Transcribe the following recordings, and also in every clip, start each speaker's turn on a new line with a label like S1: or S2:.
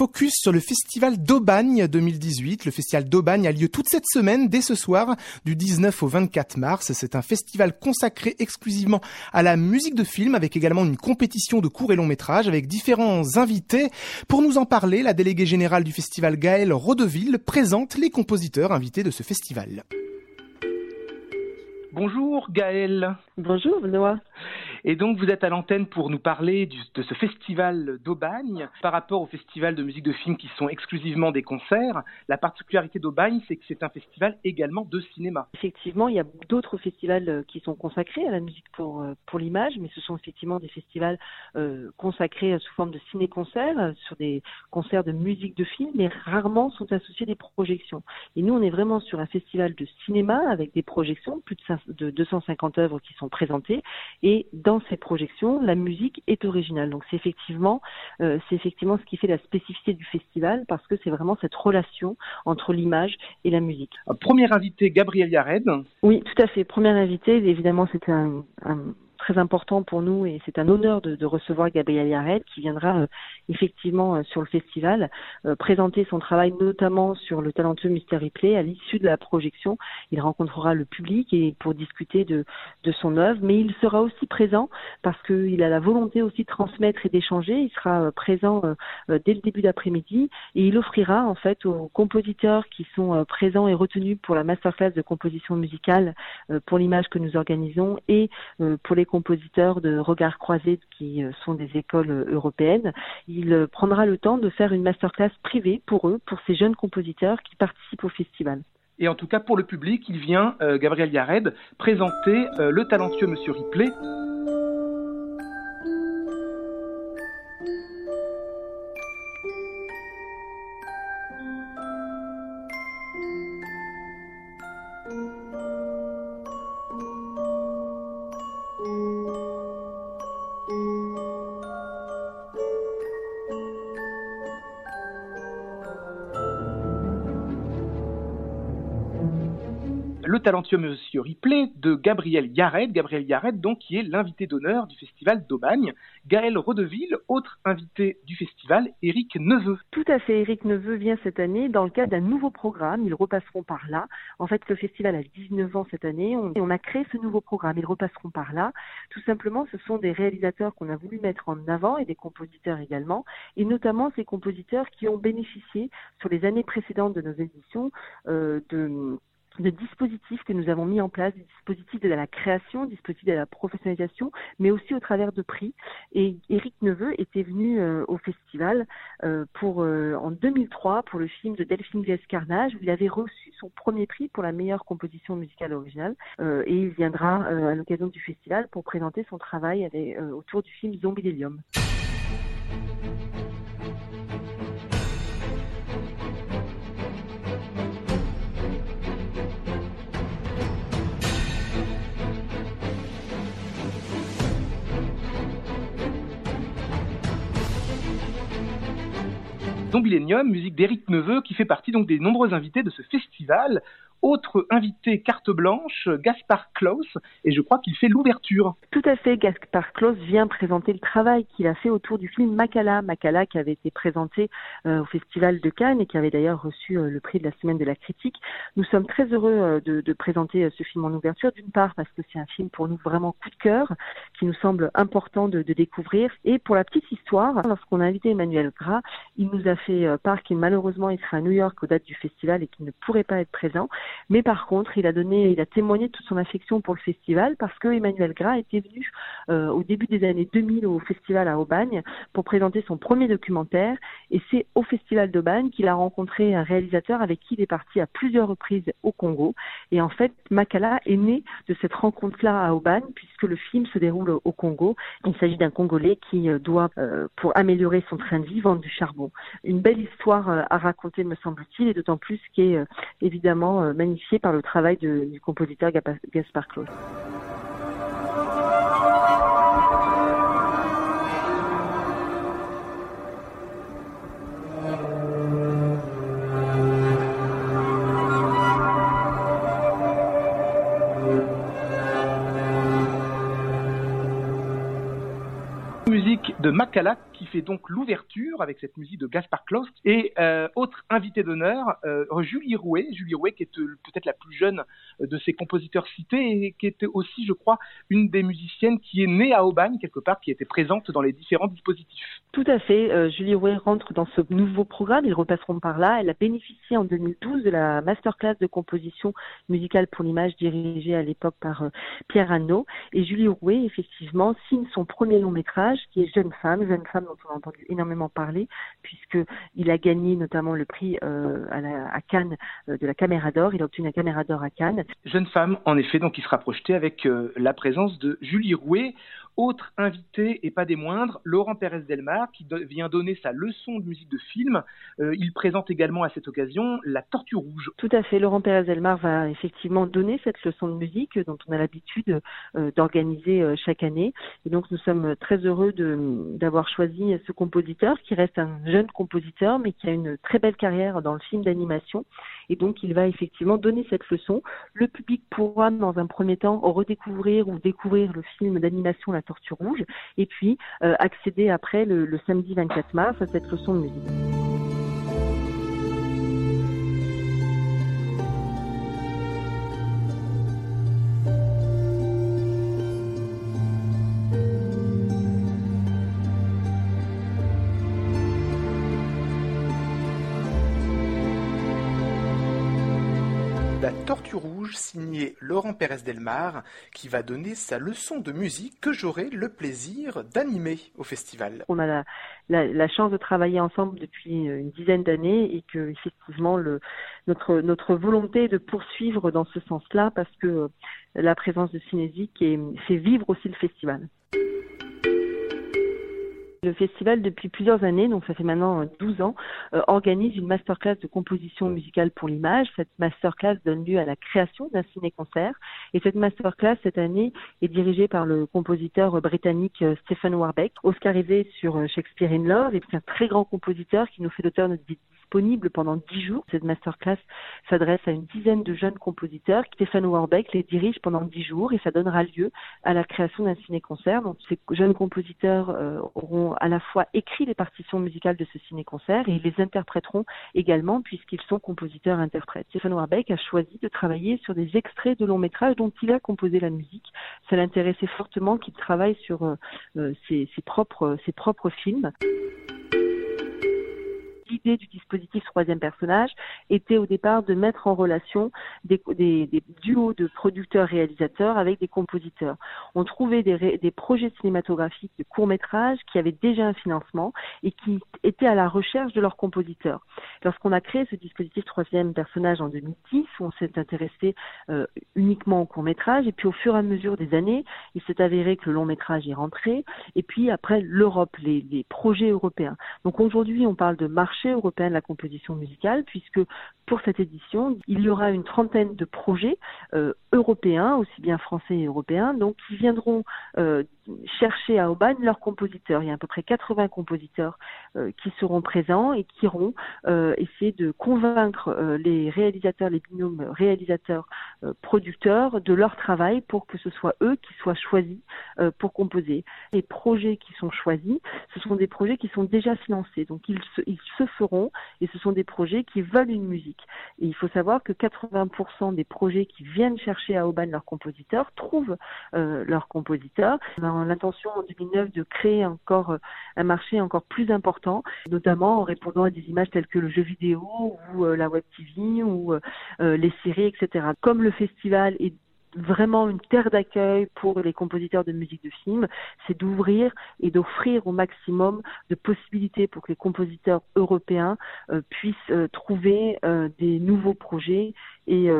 S1: focus sur le festival d'Aubagne 2018. Le festival d'Aubagne a lieu toute cette semaine, dès ce soir, du 19 au 24 mars. C'est un festival consacré exclusivement à la musique de film, avec également une compétition de courts et longs métrages, avec différents invités. Pour nous en parler, la déléguée générale du festival Gaëlle Rodeville présente les compositeurs invités de ce festival.
S2: Bonjour Gaëlle.
S3: Bonjour Benoît.
S2: Et donc vous êtes à l'antenne pour nous parler de ce festival d'Aubagne. Par rapport au festival de musique de film qui sont exclusivement des concerts, la particularité d'Aubagne, c'est que c'est un festival également de cinéma.
S3: Effectivement, il y a d'autres festivals euh, qui sont consacrés à la musique pour, euh, pour l'image, mais ce sont effectivement des festivals euh, consacrés sous forme de ciné-concerts, sur des concerts de musique de film, mais rarement sont associés des projections. Et nous, on est vraiment sur un festival de cinéma avec des projections, plus de, de 250 œuvres qui sont présentées, et dans ces projections, la musique est originale. Donc c'est effectivement, euh, c'est effectivement ce qui fait la spécificité du festival parce que c'est vraiment cette relation entre l'image et la musique.
S2: Premier invité, Gabriel Yared.
S3: Oui, tout à fait. Premier invité, évidemment, c'était un, un très important pour nous et c'est un honneur de, recevoir Gabriel Yared qui viendra euh, effectivement euh, sur le festival euh, présenter son travail notamment sur le talentueux Mystery Play à l'issue de la projection. Il rencontrera le public et pour discuter de, de son œuvre, mais il sera aussi présent parce qu'il a la volonté aussi de transmettre et d'échanger. Il sera présent dès le début d'après-midi et il offrira en fait aux compositeurs qui sont présents et retenus pour la masterclass de composition musicale pour l'image que nous organisons et pour les compositeurs de Regard Croisés qui euh, sont des écoles euh, européennes. Il euh, prendra le temps de faire une masterclass privée pour eux, pour ces jeunes compositeurs qui participent au festival.
S2: Et en tout cas, pour le public, il vient, Gabriel Yared, présenter le talentueux Monsieur Ripley. Le talentueux Monsieur Ripley de Gabriel Yared. Gabriel Yared, donc, qui est l'invité d'honneur du festival d'Aubagne. Gaël Rodeville, autre invité du festival, Éric Neveu.
S3: Tout à fait, Éric Neveu vient cette année dans le cadre d'un nouveau programme. Ils repasseront par là. En fait, le festival a 19 ans cette année et on a créé ce nouveau programme. Ils repasseront par là. Tout simplement, ce sont des réalisateurs qu'on a voulu mettre en avant et des compositeurs également. Et notamment ces compositeurs qui ont bénéficié sur les années précédentes de nos éditions euh, de de dispositifs que nous avons mis en place, dispositifs de la création, dispositifs de la professionnalisation, mais aussi au travers de prix. Et Eric Neveu était venu euh, au festival euh, pour euh, en 2003 pour le film de Delphine Glaise Carnage où il avait reçu son premier prix pour la meilleure composition musicale originale et il viendra à l'occasion du festival pour présenter son travail avec, autour du film Zombie
S2: Zombilenium, musique d'Éric Neveu, qui fait partie donc des nombreux invités de ce festival autre invité carte blanche, Gaspard Klaus, et je crois qu'il fait l'ouverture.
S3: Tout à fait, Gaspard Klaus vient présenter le travail qu'il a fait autour du film Makala, Makala qui avait été présenté euh, au Festival de Cannes et qui avait d'ailleurs reçu euh, le prix de la semaine de la critique. Nous sommes très heureux euh, de, présenter ce film en ouverture, d'une part parce que c'est un film pour nous vraiment coup de cœur, qui nous semble important de, de découvrir, et pour la petite histoire, lorsqu'on a invité Emmanuel Gras, il nous a fait part qu'il malheureusement il sera à New York aux dates du festival et qu'il ne pourrait pas être présent. Mais par contre, il a donné, il a témoigné de toute son affection pour le festival parce que Emmanuel Gras était venu euh, au début des années 2000 au festival à Aubagne pour présenter son premier documentaire. Et c'est au festival d'Aubagne qu'il a rencontré un réalisateur avec qui il est parti à plusieurs reprises au Congo. Et en fait, Makala est né de cette rencontre-là à Aubagne puisque le film se déroule au Congo. Il s'agit d'un Congolais qui euh, doit, euh, pour améliorer son train de vie, vendre du charbon. Une belle histoire à raconter, me semble-t-il, et d'autant plus qui est évidemment magnifié par le travail du compositeur Gaspard Claus.
S2: Makala qui fait donc l'ouverture avec cette musique de Gaspard Et euh, autre invité d'honneur, euh, Julie Rouet. Julie Rouet qui est peut-être la plus jeune de ces compositeurs cités et qui était aussi, je crois, une des musiciennes qui est née à Aubagne, quelque part, qui était présente dans les différents dispositifs.
S3: Tout à fait. Julie Rouet rentre dans ce nouveau programme. Ils repasseront par là. Elle a bénéficié en 2012 de la masterclass de composition musicale pour l'image dirigée à l'époque par Pierre Anneau. Et Julie Rouet, effectivement, signe son premier long métrage qui est Jeune femme, Jeune femme dont on a entendu énormément parler puisqu'il a gagné notamment le prix euh, à, Cannes euh, de la Caméra d'Or. Il a obtenu la Caméra d'Or à Cannes.
S2: Jeune femme, en effet, donc il sera projeté avec euh, la présence de Julie Rouet. Autre invité, et pas des moindres, Laurent Pérez Delmar, qui vient donner sa leçon de musique de film. Euh, il présente également à cette occasion La Tortue Rouge.
S3: Tout à fait, Laurent Pérez Delmar va effectivement donner cette leçon de musique dont on a l'habitude euh, d'organiser euh, chaque année. Et donc nous sommes très heureux d'avoir choisi ce compositeur, qui reste un jeune compositeur, mais qui a une très belle carrière dans le film d'animation. Et donc il va effectivement donner cette leçon. Le public pourra dans un premier temps redécouvrir ou découvrir le film d'animation La Et puis euh, accéder après le, le samedi 24 mars à cette leçon de musique.
S1: Tortue Rouge signé Laurent Pérez Delmar qui va donner sa leçon de musique que j'aurai le plaisir d'animer au festival.
S3: On a la, chance de travailler ensemble depuis une dizaine d'années et que effectivement notre, notre volonté de poursuivre dans ce sens-là parce que la présence de Cinésique fait vivre aussi le festival. Le festival, depuis plusieurs années, donc ça fait maintenant 12 ans, euh, organise une masterclass de composition musicale pour l'image. Cette masterclass donne lieu à la création d'un ciné-concert. Et cette masterclass, cette année, est dirigée par le compositeur britannique euh, Stephen Warbeck, oscarisé sur euh, Shakespeare in Love, et puis un très grand compositeur qui nous fait l'auteur de disponible pendant dix jours. Cette masterclass s'adresse à une dizaine de jeunes compositeurs. Stéphane Warbeck les dirige pendant dix jours et ça donnera lieu à la création d'un ciné-concert. Donc ces jeunes compositeurs euh, auront à la fois écrit les partitions musicales de ce ciné-concert et les interpréteront également puisqu'ils sont compositeurs-interprètes. Stéphane Warbeck a choisi de travailler sur des extraits de longs métrages dont il a composé la musique. Ça l'intéressait fortement qu'il travaille sur euh, euh, ses, propres, ses propres films l'idée du dispositif troisième personnage était au départ de mettre en relation des, duos de producteurs-réalisateurs avec des compositeurs. On trouvait des, projets cinématographiques de courts-métrages qui avaient déjà un financement et qui étaient à la recherche de leurs compositeurs. Lorsqu'on a créé ce dispositif troisième personnage en 2010, on s'est intéressé euh, uniquement au court-métrage et puis au fur et à mesure des années, il s'est avéré que le long-métrage est rentré et puis après l'Europe, les, les projets européens. Donc aujourd'hui, on parle de marché européen de la composition musicale, puisque pour cette édition, il y aura une trentaine de projets euh, européens, aussi bien français et européens, donc qui viendront euh, chercher à Aubagne leurs compositeurs. Il y a à peu près 80 compositeurs euh, qui seront présents et qui iront essayer de convaincre les réalisateurs, les binômes réalisateurs-producteurs de leur travail pour que ce soit eux qui soient choisis pour composer. Les projets qui sont choisis, ce sont des projets qui sont déjà financés, donc ils se, feront et ce sont des projets qui veulent une musique. Et il faut savoir que 80% des projets qui viennent chercher à Aubagne leurs compositeurs trouvent euh, leurs compositeurs. On l'intention en 2009 de créer encore euh, un marché encore plus important, notamment en répondant à des images telles que le jeu vidéo ou euh, la web TV ou les séries, etc. Comme le festival est vraiment une terre d'accueil pour les compositeurs de musique de film, c'est d'ouvrir et d'offrir au maximum de possibilités pour que les compositeurs européens euh, puissent euh, trouver euh, des nouveaux projets et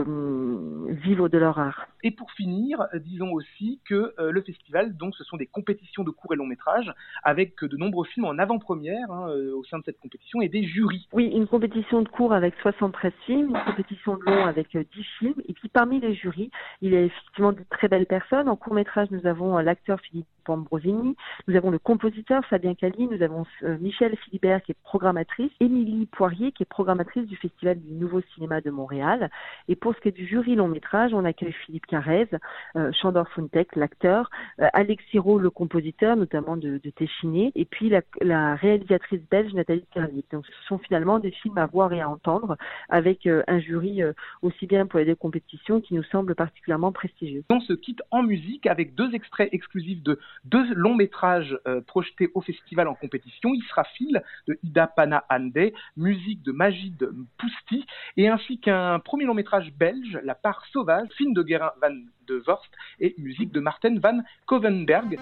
S3: vivre de leur art.
S2: Et pour finir, disons aussi que le festival, donc, ce sont des compétitions de courts et longs métrages avec de nombreux films en avant-première hein, au sein de cette compétition et des jurys.
S3: Oui, une compétition de cours avec 73 films, une compétition de long avec 10 films, et puis parmi les jurys, il y a effectivement de très belles personnes. En court métrage, nous avons l'acteur Philippe Torzini. Nous avons le compositeur Fabien Cali, nous avons Michel Philibert qui est programmatrice, Émilie Poirier qui est programmatrice du Festival du Nouveau Cinéma de Montréal. Et pour ce qui est du jury long métrage, on accueille Philippe Carrez, Chandor Funtek, l'acteur, Alexis Rowe, le compositeur, notamment de, de Téchiné, et puis la, la réalisatrice belge Nathalie Kervik. Donc ce sont finalement des films à voir et à entendre avec un jury aussi bien pour les deux compétitions qui nous semble particulièrement prestigieux.
S2: On se quitte en musique avec deux extraits exclusifs de deux longs métrages euh, projetés au festival en compétition. Israfil de Ida Pana Ande, musique de Magid Pousti, et ainsi qu'un premier long métrage belge, La part sauvage, film de Guérin van de Vorst et musique de Martin van Kovenberg.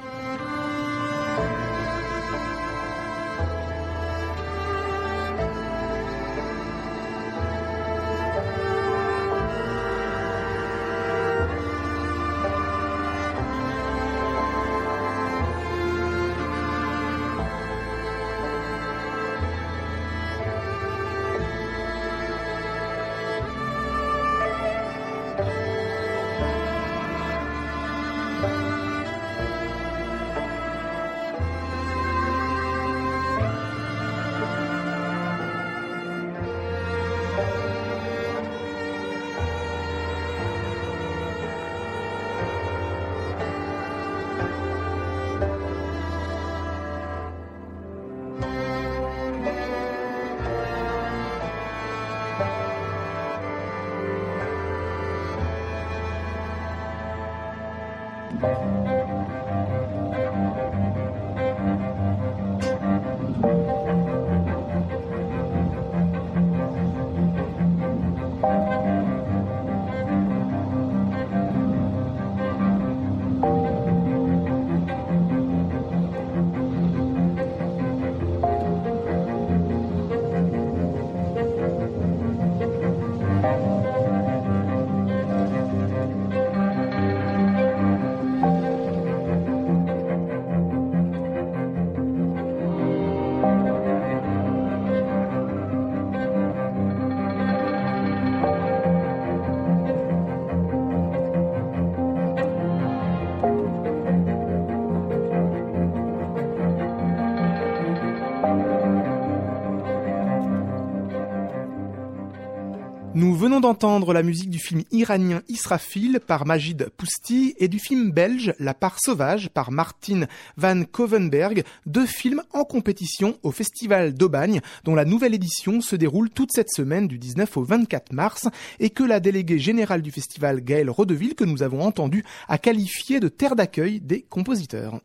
S1: Nous venons d'entendre la musique du film iranien Israfil par Majid Pousti et du film belge La part sauvage par Martin van Kovenberg, deux films en compétition au Festival d'Aubagne dont la nouvelle édition se déroule toute cette semaine du 19 au 24 mars et que la déléguée générale du festival Gaëlle Rodeville que nous avons entendu a qualifié de terre d'accueil des compositeurs.